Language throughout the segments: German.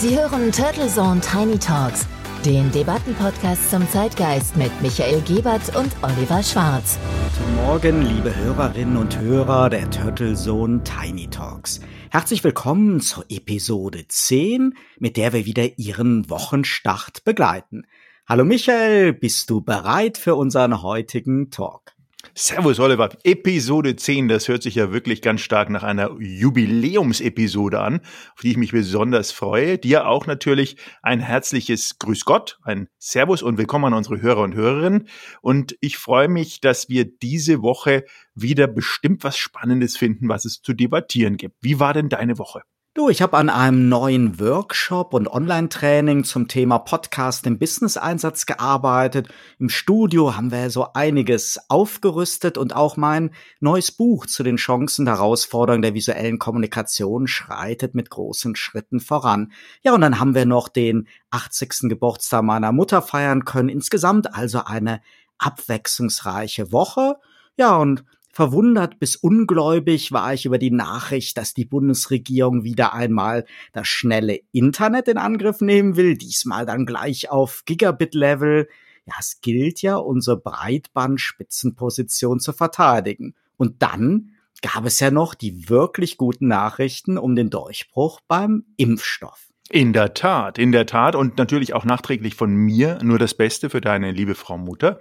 Sie hören Turtle Zone Tiny Talks, den Debattenpodcast zum Zeitgeist mit Michael Gebert und Oliver Schwarz. Guten Morgen, liebe Hörerinnen und Hörer der Turtle Zone Tiny Talks. Herzlich willkommen zur Episode 10, mit der wir wieder Ihren Wochenstart begleiten. Hallo Michael, bist du bereit für unseren heutigen Talk? Servus Oliver, Episode 10, das hört sich ja wirklich ganz stark nach einer Jubiläumsepisode an, auf die ich mich besonders freue. Dir auch natürlich ein herzliches Grüß Gott, ein Servus und willkommen an unsere Hörer und Hörerinnen. Und ich freue mich, dass wir diese Woche wieder bestimmt was Spannendes finden, was es zu debattieren gibt. Wie war denn deine Woche? Du, ich habe an einem neuen Workshop und Online-Training zum Thema Podcast im Business-Einsatz gearbeitet. Im Studio haben wir so einiges aufgerüstet und auch mein neues Buch zu den Chancen und Herausforderungen der visuellen Kommunikation schreitet mit großen Schritten voran. Ja, und dann haben wir noch den 80. Geburtstag meiner Mutter feiern können. Insgesamt also eine abwechslungsreiche Woche. Ja, und Verwundert bis ungläubig war ich über die Nachricht, dass die Bundesregierung wieder einmal das schnelle Internet in Angriff nehmen will, diesmal dann gleich auf Gigabit-Level. Ja, es gilt ja, unsere Breitbandspitzenposition zu verteidigen. Und dann gab es ja noch die wirklich guten Nachrichten um den Durchbruch beim Impfstoff. In der Tat, in der Tat und natürlich auch nachträglich von mir nur das Beste für deine liebe Frau Mutter.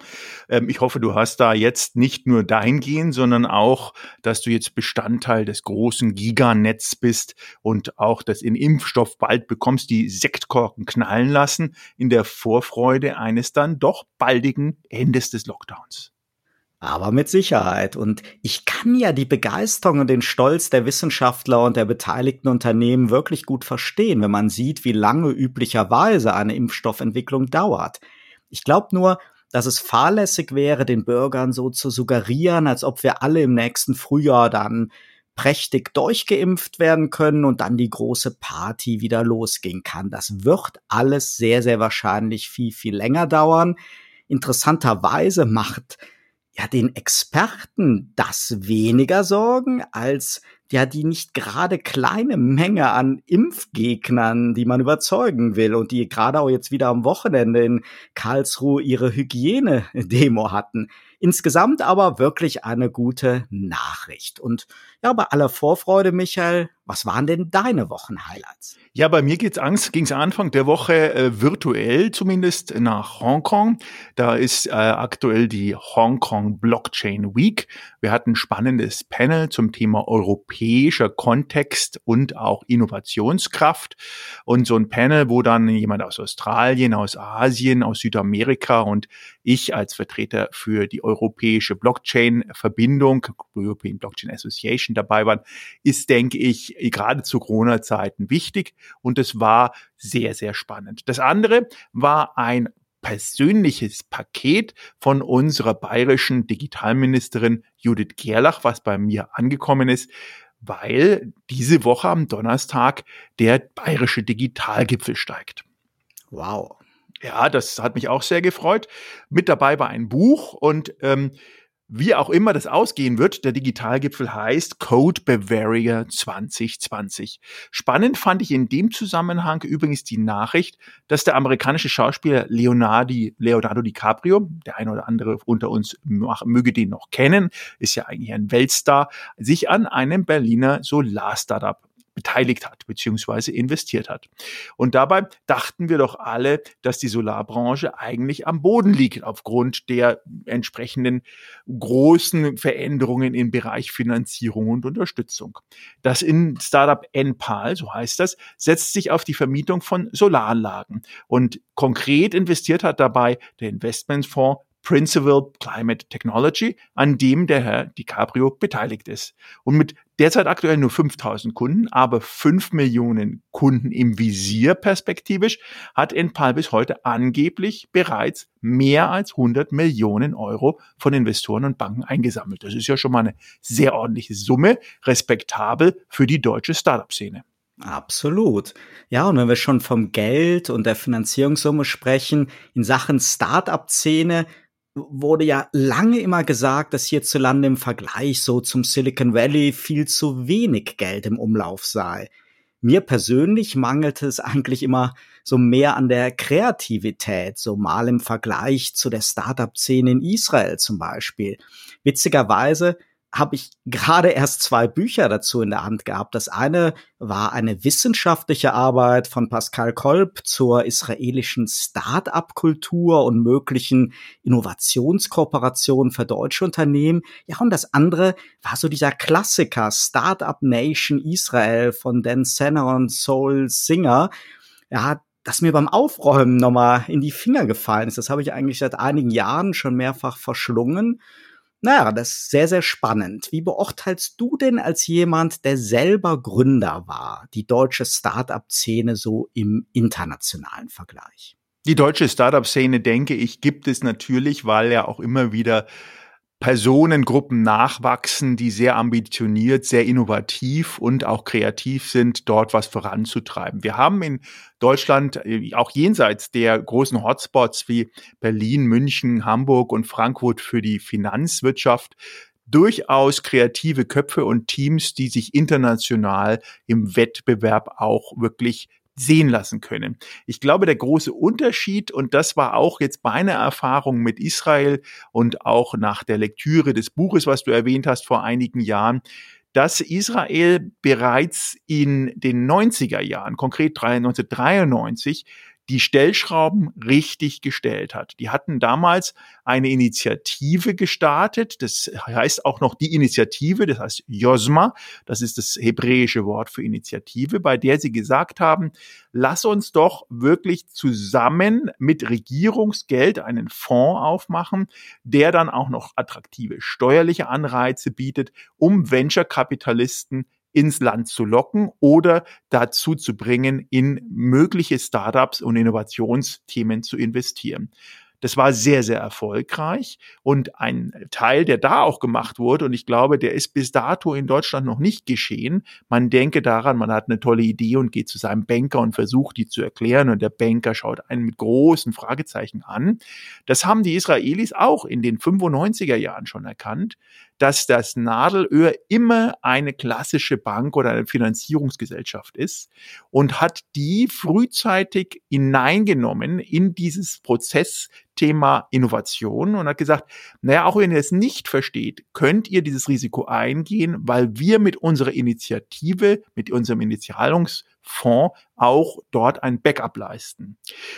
Ähm, ich hoffe, du hast da jetzt nicht nur dahingehend, sondern auch, dass du jetzt Bestandteil des großen Giganetz bist und auch das in Impfstoff bald bekommst, die Sektkorken knallen lassen in der Vorfreude eines dann doch baldigen Endes des Lockdowns aber mit Sicherheit. Und ich kann ja die Begeisterung und den Stolz der Wissenschaftler und der beteiligten Unternehmen wirklich gut verstehen, wenn man sieht, wie lange üblicherweise eine Impfstoffentwicklung dauert. Ich glaube nur, dass es fahrlässig wäre, den Bürgern so zu suggerieren, als ob wir alle im nächsten Frühjahr dann prächtig durchgeimpft werden können und dann die große Party wieder losgehen kann. Das wird alles sehr, sehr wahrscheinlich viel, viel länger dauern. Interessanterweise macht ja den Experten das weniger Sorgen als ja die nicht gerade kleine Menge an Impfgegnern, die man überzeugen will und die gerade auch jetzt wieder am Wochenende in Karlsruhe ihre Hygiene-Demo hatten. Insgesamt aber wirklich eine gute Nachricht. Und ja, bei aller Vorfreude, Michael, was waren denn deine Wochenhighlights? Ja, bei mir geht's Angst, ging's Anfang der Woche äh, virtuell zumindest nach Hongkong. Da ist äh, aktuell die Hongkong Blockchain Week. Wir hatten ein spannendes Panel zum Thema europäischer Kontext und auch Innovationskraft. Und so ein Panel, wo dann jemand aus Australien, aus Asien, aus Südamerika und ich als Vertreter für die europäische Blockchain-Verbindung, European Blockchain Association dabei waren, ist, denke ich, gerade zu Corona-Zeiten wichtig und es war sehr, sehr spannend. Das andere war ein persönliches Paket von unserer bayerischen Digitalministerin Judith Gerlach, was bei mir angekommen ist, weil diese Woche am Donnerstag der bayerische Digitalgipfel steigt. Wow. Ja, das hat mich auch sehr gefreut. Mit dabei war ein Buch und ähm, wie auch immer das ausgehen wird, der Digitalgipfel heißt Code Bavaria 2020. Spannend fand ich in dem Zusammenhang übrigens die Nachricht, dass der amerikanische Schauspieler Leonardi, Leonardo DiCaprio, der eine oder andere unter uns möge den noch kennen, ist ja eigentlich ein Weltstar, sich an einem Berliner Solar-Startup beteiligt hat beziehungsweise investiert hat. Und dabei dachten wir doch alle, dass die Solarbranche eigentlich am Boden liegt aufgrund der entsprechenden großen Veränderungen im Bereich Finanzierung und Unterstützung. Das in Startup NPAL, so heißt das, setzt sich auf die Vermietung von Solaranlagen und konkret investiert hat dabei der Investmentfonds Principal Climate Technology, an dem der Herr DiCaprio beteiligt ist. Und mit derzeit aktuell nur 5000 Kunden, aber 5 Millionen Kunden im Visier perspektivisch, hat Enpal bis heute angeblich bereits mehr als 100 Millionen Euro von Investoren und Banken eingesammelt. Das ist ja schon mal eine sehr ordentliche Summe, respektabel für die deutsche Startup-Szene. Absolut. Ja, und wenn wir schon vom Geld und der Finanzierungssumme sprechen, in Sachen Startup-Szene wurde ja lange immer gesagt, dass hierzulande im Vergleich so zum Silicon Valley viel zu wenig Geld im Umlauf sei. mir persönlich mangelte es eigentlich immer so mehr an der Kreativität, so mal im Vergleich zu der Startup-Szene in Israel zum Beispiel. Witzigerweise habe ich gerade erst zwei Bücher dazu in der Hand gehabt. Das eine war eine wissenschaftliche Arbeit von Pascal Kolb zur israelischen Start-up-Kultur und möglichen Innovationskooperationen für deutsche Unternehmen. Ja, und das andere war so dieser Klassiker Start-up Nation Israel von Dan Senner und Soul Singer. Ja, das mir beim Aufräumen nochmal in die Finger gefallen ist. Das habe ich eigentlich seit einigen Jahren schon mehrfach verschlungen. Naja, das ist sehr, sehr spannend. Wie beurteilst du denn als jemand, der selber Gründer war, die deutsche Startup-Szene so im internationalen Vergleich? Die deutsche Startup-Szene, denke ich, gibt es natürlich, weil ja auch immer wieder Personengruppen nachwachsen, die sehr ambitioniert, sehr innovativ und auch kreativ sind, dort was voranzutreiben. Wir haben in Deutschland äh, auch jenseits der großen Hotspots wie Berlin, München, Hamburg und Frankfurt für die Finanzwirtschaft durchaus kreative Köpfe und Teams, die sich international im Wettbewerb auch wirklich sehen lassen können. Ich glaube, der große Unterschied, und das war auch jetzt meine Erfahrung mit Israel und auch nach der Lektüre des Buches, was du erwähnt hast vor einigen Jahren, dass Israel bereits in den 90er Jahren, konkret 1993, die Stellschrauben richtig gestellt hat. Die hatten damals eine Initiative gestartet, das heißt auch noch die Initiative, das heißt Josma, das ist das hebräische Wort für Initiative, bei der sie gesagt haben, lass uns doch wirklich zusammen mit Regierungsgeld einen Fonds aufmachen, der dann auch noch attraktive steuerliche Anreize bietet, um Venture-Kapitalisten ins Land zu locken oder dazu zu bringen, in mögliche Startups und Innovationsthemen zu investieren. Das war sehr, sehr erfolgreich. Und ein Teil, der da auch gemacht wurde, und ich glaube, der ist bis dato in Deutschland noch nicht geschehen. Man denke daran, man hat eine tolle Idee und geht zu seinem Banker und versucht, die zu erklären. Und der Banker schaut einen mit großen Fragezeichen an. Das haben die Israelis auch in den 95er Jahren schon erkannt dass das Nadelöhr immer eine klassische Bank oder eine Finanzierungsgesellschaft ist und hat die frühzeitig hineingenommen in dieses Prozessthema Innovation und hat gesagt, naja, auch wenn ihr es nicht versteht, könnt ihr dieses Risiko eingehen, weil wir mit unserer Initiative, mit unserem Initialungs Fonds auch dort ein Backup leisten.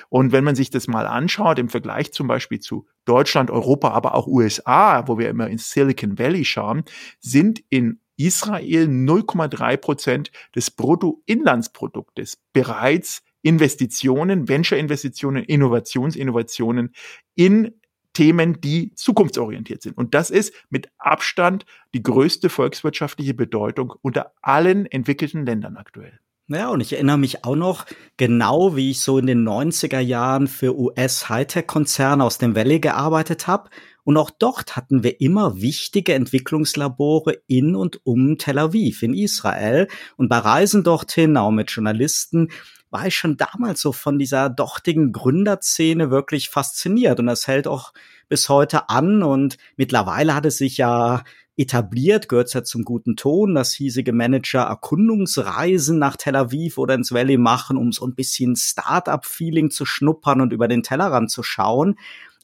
Und wenn man sich das mal anschaut, im Vergleich zum Beispiel zu Deutschland, Europa, aber auch USA, wo wir immer ins Silicon Valley schauen, sind in Israel 0,3 Prozent des Bruttoinlandsproduktes bereits Investitionen, Venture-Investitionen, Innovationsinnovationen in Themen, die zukunftsorientiert sind. Und das ist mit Abstand die größte volkswirtschaftliche Bedeutung unter allen entwickelten Ländern aktuell. Ja, und ich erinnere mich auch noch genau, wie ich so in den 90er Jahren für US-Hightech-Konzerne aus dem Valley gearbeitet habe. Und auch dort hatten wir immer wichtige Entwicklungslabore in und um Tel Aviv in Israel. Und bei Reisen dorthin, auch mit Journalisten, war ich schon damals so von dieser dortigen Gründerszene wirklich fasziniert. Und das hält auch bis heute an. Und mittlerweile hat es sich ja etabliert, gehört ja zum guten Ton, dass hiesige Manager Erkundungsreisen nach Tel Aviv oder ins Valley machen, um so ein bisschen Start-up-Feeling zu schnuppern und über den Tellerrand zu schauen.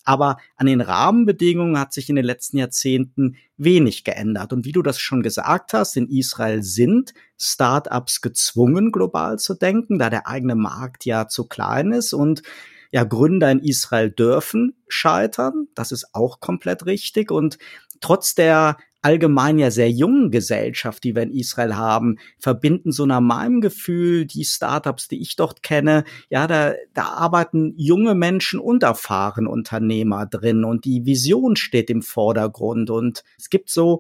Aber an den Rahmenbedingungen hat sich in den letzten Jahrzehnten wenig geändert. Und wie du das schon gesagt hast, in Israel sind Start-ups gezwungen, global zu denken, da der eigene Markt ja zu klein ist und ja, Gründer in Israel dürfen scheitern. Das ist auch komplett richtig. Und trotz der allgemein ja sehr jungen Gesellschaft, die wir in Israel haben, verbinden so nach meinem Gefühl die Startups, die ich dort kenne, ja, da, da arbeiten junge Menschen und erfahrene Unternehmer drin und die Vision steht im Vordergrund und es gibt so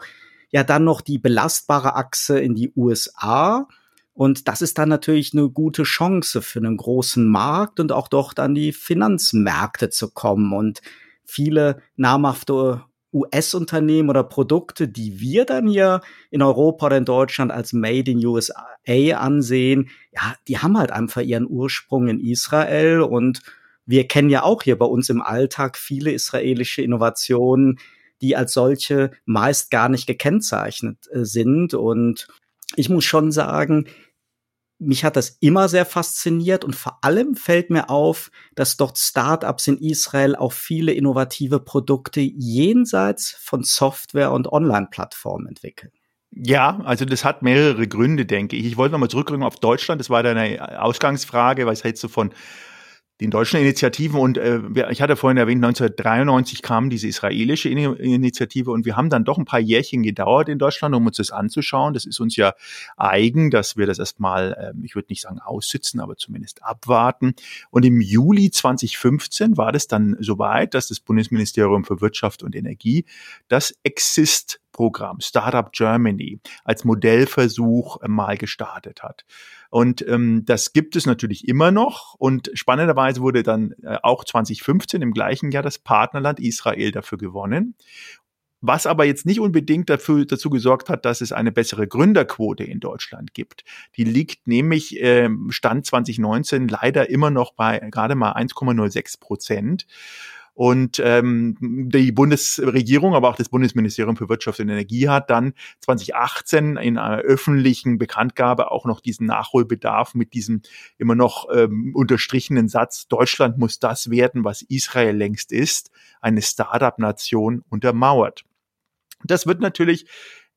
ja dann noch die belastbare Achse in die USA, und das ist dann natürlich eine gute Chance für einen großen Markt und auch dort an die Finanzmärkte zu kommen. Und viele namhafte US-Unternehmen oder Produkte, die wir dann hier in Europa oder in Deutschland als Made in USA ansehen, ja, die haben halt einfach ihren Ursprung in Israel. Und wir kennen ja auch hier bei uns im Alltag viele israelische Innovationen, die als solche meist gar nicht gekennzeichnet äh, sind. Und ich muss schon sagen, mich hat das immer sehr fasziniert und vor allem fällt mir auf, dass dort Startups in Israel auch viele innovative Produkte jenseits von Software und Online-Plattformen entwickeln. Ja, also das hat mehrere Gründe, denke ich. Ich wollte nochmal zurückrücken auf Deutschland. Das war deine Ausgangsfrage. Was hältst du von den deutschen Initiativen und äh, ich hatte vorhin erwähnt, 1993 kam diese israelische Initiative und wir haben dann doch ein paar Jährchen gedauert in Deutschland, um uns das anzuschauen. Das ist uns ja eigen, dass wir das erstmal, äh, ich würde nicht sagen aussitzen, aber zumindest abwarten. Und im Juli 2015 war das dann soweit, dass das Bundesministerium für Wirtschaft und Energie das Exist Programm Startup Germany als Modellversuch mal gestartet hat. Und ähm, das gibt es natürlich immer noch. Und spannenderweise wurde dann äh, auch 2015 im gleichen Jahr das Partnerland Israel dafür gewonnen. Was aber jetzt nicht unbedingt dafür, dazu gesorgt hat, dass es eine bessere Gründerquote in Deutschland gibt. Die liegt nämlich äh, Stand 2019 leider immer noch bei gerade mal 1,06 Prozent. Und ähm, die Bundesregierung, aber auch das Bundesministerium für Wirtschaft und Energie hat dann 2018 in einer öffentlichen Bekanntgabe auch noch diesen Nachholbedarf mit diesem immer noch ähm, unterstrichenen Satz, Deutschland muss das werden, was Israel längst ist, eine Start-up-Nation untermauert. Das wird natürlich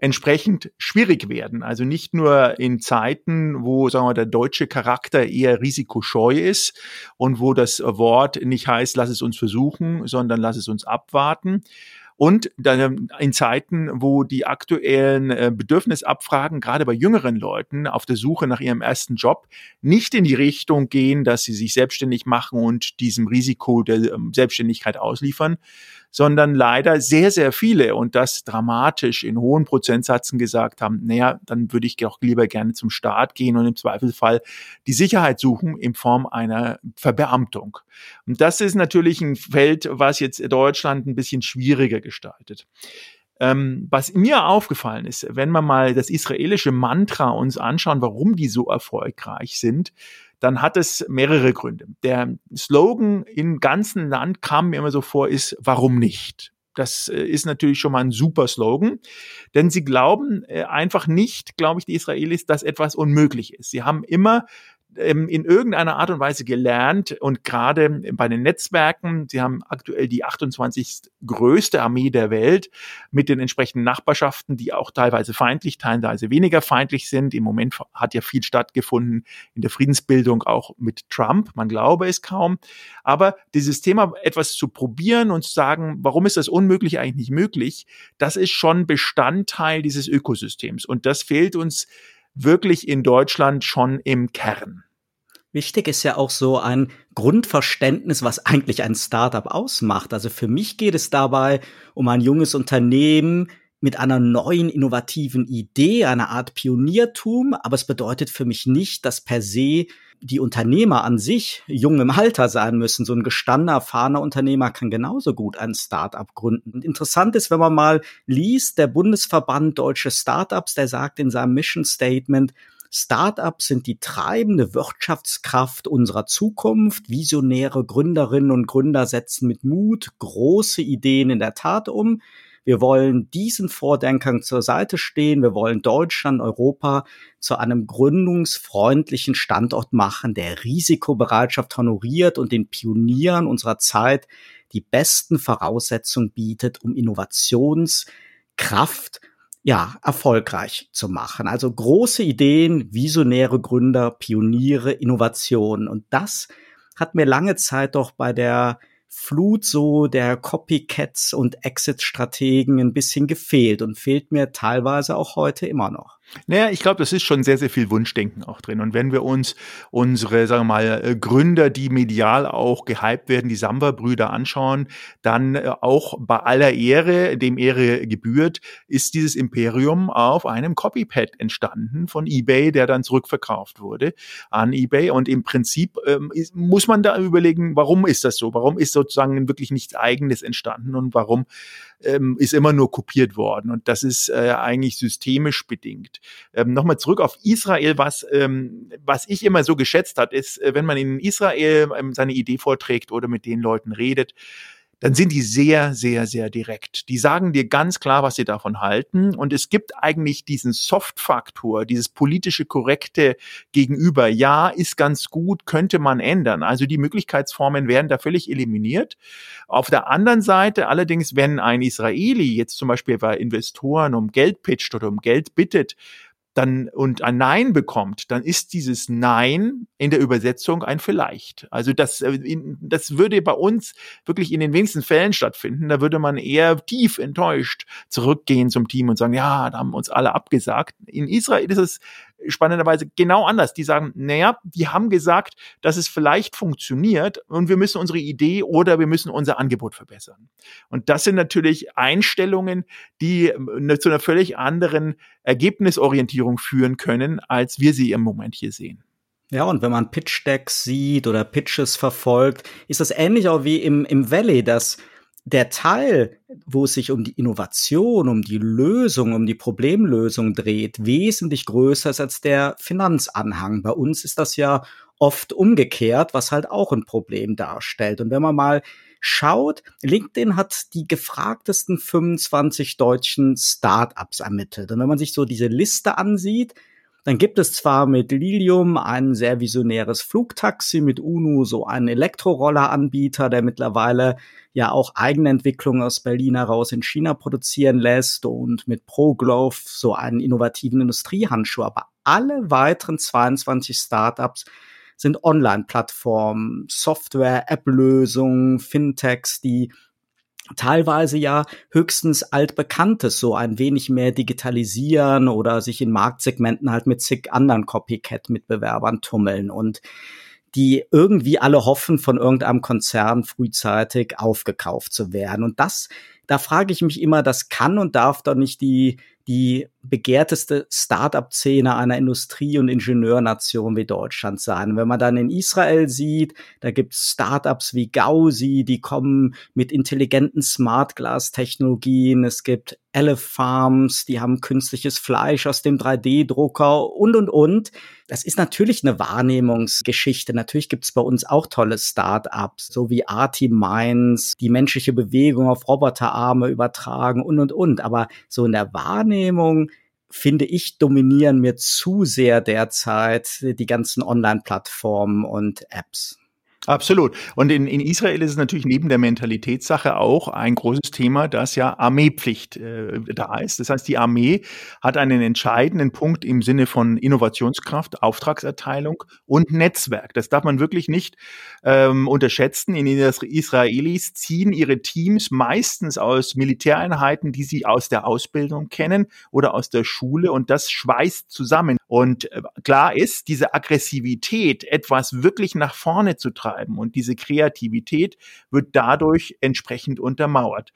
entsprechend schwierig werden. Also nicht nur in Zeiten, wo sagen wir, der deutsche Charakter eher risikoscheu ist und wo das Wort nicht heißt, lass es uns versuchen, sondern lass es uns abwarten. Und dann in Zeiten, wo die aktuellen äh, Bedürfnisabfragen gerade bei jüngeren Leuten auf der Suche nach ihrem ersten Job nicht in die Richtung gehen, dass sie sich selbstständig machen und diesem Risiko der ähm, Selbstständigkeit ausliefern, sondern leider sehr, sehr viele und das dramatisch in hohen Prozentsätzen gesagt haben, naja, dann würde ich auch lieber gerne zum Staat gehen und im Zweifelsfall die Sicherheit suchen in Form einer Verbeamtung. Und das ist natürlich ein Feld, was jetzt Deutschland ein bisschen schwieriger gestaltet. Ähm, was mir aufgefallen ist, wenn wir mal das israelische Mantra uns anschauen, warum die so erfolgreich sind, dann hat es mehrere Gründe. Der Slogan im ganzen Land kam mir immer so vor, ist, warum nicht? Das äh, ist natürlich schon mal ein super Slogan, denn sie glauben äh, einfach nicht, glaube ich, die Israelis, dass etwas unmöglich ist. Sie haben immer ähm, in irgendeiner Art und Weise gelernt und gerade bei den Netzwerken, sie haben aktuell die 28. größte Armee der Welt mit den entsprechenden Nachbarschaften, die auch teilweise feindlich, teilweise weniger feindlich sind. Im Moment hat ja viel stattgefunden in der Friedensbildung auch mit Trump. Man glaube es kaum. Aber dieses Thema etwas zu probieren und zu sagen, warum ist das unmöglich eigentlich nicht möglich, das ist schon Bestandteil dieses Ökosystems. Und das fehlt uns wirklich in Deutschland schon im Kern. Wichtig ist ja auch so ein Grundverständnis, was eigentlich ein Startup ausmacht. Also für mich geht es dabei um ein junges Unternehmen mit einer neuen innovativen Idee, einer Art Pioniertum, aber es bedeutet für mich nicht, dass per se die Unternehmer an sich jung im Alter sein müssen. So ein gestandener, erfahrener Unternehmer kann genauso gut ein Start-up gründen. Und interessant ist, wenn man mal liest, der Bundesverband Deutsche Startups, der sagt in seinem Mission Statement, Startups sind die treibende Wirtschaftskraft unserer Zukunft. Visionäre Gründerinnen und Gründer setzen mit Mut große Ideen in der Tat um. Wir wollen diesen Vordenkern zur Seite stehen. Wir wollen Deutschland, Europa zu einem gründungsfreundlichen Standort machen, der Risikobereitschaft honoriert und den Pionieren unserer Zeit die besten Voraussetzungen bietet, um Innovationskraft ja, erfolgreich zu machen. Also große Ideen, visionäre Gründer, Pioniere, Innovationen. Und das hat mir lange Zeit doch bei der Flut so der Copycats und Exit-Strategen ein bisschen gefehlt und fehlt mir teilweise auch heute immer noch. Naja, ich glaube, das ist schon sehr, sehr viel Wunschdenken auch drin. Und wenn wir uns unsere, sagen wir mal, äh, Gründer, die medial auch gehypt werden, die Samba-Brüder anschauen, dann äh, auch bei aller Ehre, dem Ehre gebührt, ist dieses Imperium auf einem Copypad entstanden von eBay, der dann zurückverkauft wurde an eBay. Und im Prinzip ähm, muss man da überlegen, warum ist das so? Warum ist sozusagen wirklich nichts Eigenes entstanden und warum ähm, ist immer nur kopiert worden. Und das ist äh, eigentlich systemisch bedingt. Ähm, Nochmal zurück auf Israel, was, ähm, was ich immer so geschätzt hat, ist, äh, wenn man in Israel ähm, seine Idee vorträgt oder mit den Leuten redet, dann sind die sehr, sehr, sehr direkt. Die sagen dir ganz klar, was sie davon halten. Und es gibt eigentlich diesen Soft-Faktor, dieses politische Korrekte gegenüber. Ja, ist ganz gut, könnte man ändern. Also die Möglichkeitsformen werden da völlig eliminiert. Auf der anderen Seite allerdings, wenn ein Israeli jetzt zum Beispiel bei Investoren um Geld pitcht oder um Geld bittet, dann und ein Nein bekommt, dann ist dieses Nein in der Übersetzung ein vielleicht. Also das, äh, das würde bei uns wirklich in den wenigsten Fällen stattfinden. Da würde man eher tief enttäuscht zurückgehen zum Team und sagen, ja, da haben uns alle abgesagt. In Israel ist es spannenderweise genau anders. Die sagen, naja, die haben gesagt, dass es vielleicht funktioniert und wir müssen unsere Idee oder wir müssen unser Angebot verbessern. Und das sind natürlich Einstellungen, die äh, zu einer völlig anderen Ergebnisorientierung führen können, als wir sie im Moment hier sehen. Ja, und wenn man Pitch Decks sieht oder Pitches verfolgt, ist das ähnlich auch wie im, im Valley, dass der Teil, wo es sich um die Innovation, um die Lösung, um die Problemlösung dreht, wesentlich größer ist als der Finanzanhang. Bei uns ist das ja oft umgekehrt, was halt auch ein Problem darstellt. Und wenn man mal schaut, LinkedIn hat die gefragtesten 25 deutschen Startups ermittelt. Und wenn man sich so diese Liste ansieht, dann gibt es zwar mit Lilium ein sehr visionäres Flugtaxi, mit UNU so einen Elektrorolleranbieter, der mittlerweile ja auch Eigenentwicklungen aus Berlin heraus in China produzieren lässt und mit ProGlove so einen innovativen Industriehandschuh. Aber alle weiteren 22 Startups sind Online-Plattformen, Software, App-Lösungen, Fintechs, die teilweise ja höchstens altbekanntes so ein wenig mehr digitalisieren oder sich in Marktsegmenten halt mit zig anderen Copycat-Mitbewerbern tummeln und die irgendwie alle hoffen, von irgendeinem Konzern frühzeitig aufgekauft zu werden. Und das, da frage ich mich immer, das kann und darf doch nicht die die begehrteste Start-up-Szene einer Industrie- und Ingenieurnation wie Deutschland sein. wenn man dann in Israel sieht, da gibt es Startups wie Gausi, die kommen mit intelligenten Smart Glass-Technologien. Es gibt Elephants, Farms, die haben künstliches Fleisch aus dem 3D-Drucker und, und, und. Das ist natürlich eine Wahrnehmungsgeschichte. Natürlich gibt es bei uns auch tolle Start-ups, so wie Arti Minds, die menschliche Bewegung auf Roboterarme übertragen und, und, und. Aber so in der Wahrnehmung finde ich, dominieren mir zu sehr derzeit die ganzen Online-Plattformen und Apps. Absolut. Und in, in Israel ist es natürlich neben der Mentalitätssache auch ein großes Thema, dass ja Armeepflicht äh, da ist. Das heißt, die Armee hat einen entscheidenden Punkt im Sinne von Innovationskraft, Auftragserteilung und Netzwerk. Das darf man wirklich nicht ähm, unterschätzen. In Israelis ziehen ihre Teams meistens aus Militäreinheiten, die sie aus der Ausbildung kennen oder aus der Schule und das schweißt zusammen. Und äh, klar ist, diese Aggressivität, etwas wirklich nach vorne zu tragen, treiben. Und diese Kreativität wird dadurch entsprechend untermauert.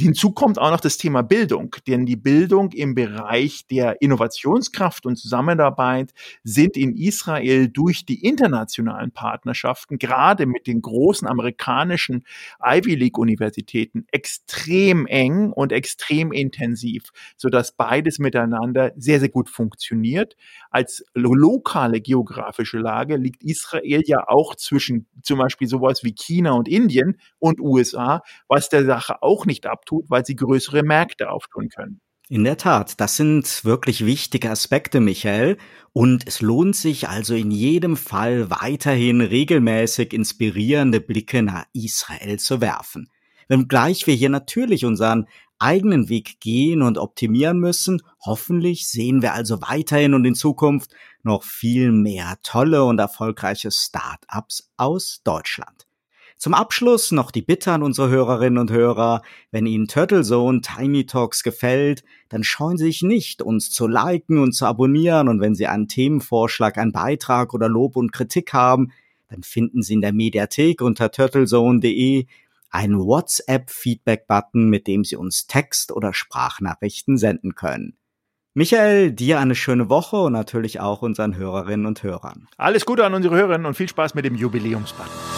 Hinzu kommt auch noch das Thema Bildung, denn die Bildung im Bereich der Innovationskraft und Zusammenarbeit sind in Israel durch die internationalen Partnerschaften, gerade mit den großen amerikanischen Ivy League Universitäten, extrem eng und extrem intensiv, sodass beides miteinander sehr, sehr gut funktioniert. Als lokale geografische Lage liegt Israel ja auch zwischen zum Beispiel sowas wie China und Indien und USA, was der Sache auch nicht ab auftut, weil sie größere Märkte auftun können. In der Tat, das sind wirklich wichtige Aspekte, Michael. Und es lohnt sich also in jedem Fall weiterhin regelmäßig inspirierende Blicke nach Israel zu werfen. Wenngleich wir hier natürlich unseren eigenen Weg gehen und optimieren müssen, hoffentlich sehen wir also weiterhin und in Zukunft noch viel mehr tolle und erfolgreiche Start-ups aus Deutschland. Zum Abschluss noch die Bitte an unsere Hörerinnen und Hörer, wenn Ihnen Turtle Zone Tiny Talks gefällt, dann scheuen Sie sich nicht, uns zu liken und zu abonnieren und wenn Sie einen Themenvorschlag, einen Beitrag oder Lob und Kritik haben, dann finden Sie in der Mediathek unter turtlezone.de einen WhatsApp-Feedback-Button, mit dem Sie uns Text- oder Sprachnachrichten senden können. Michael, dir eine schöne Woche und natürlich auch unseren Hörerinnen und Hörern. Alles Gute an unsere Hörerinnen und viel Spaß mit dem Jubiläumsbutton.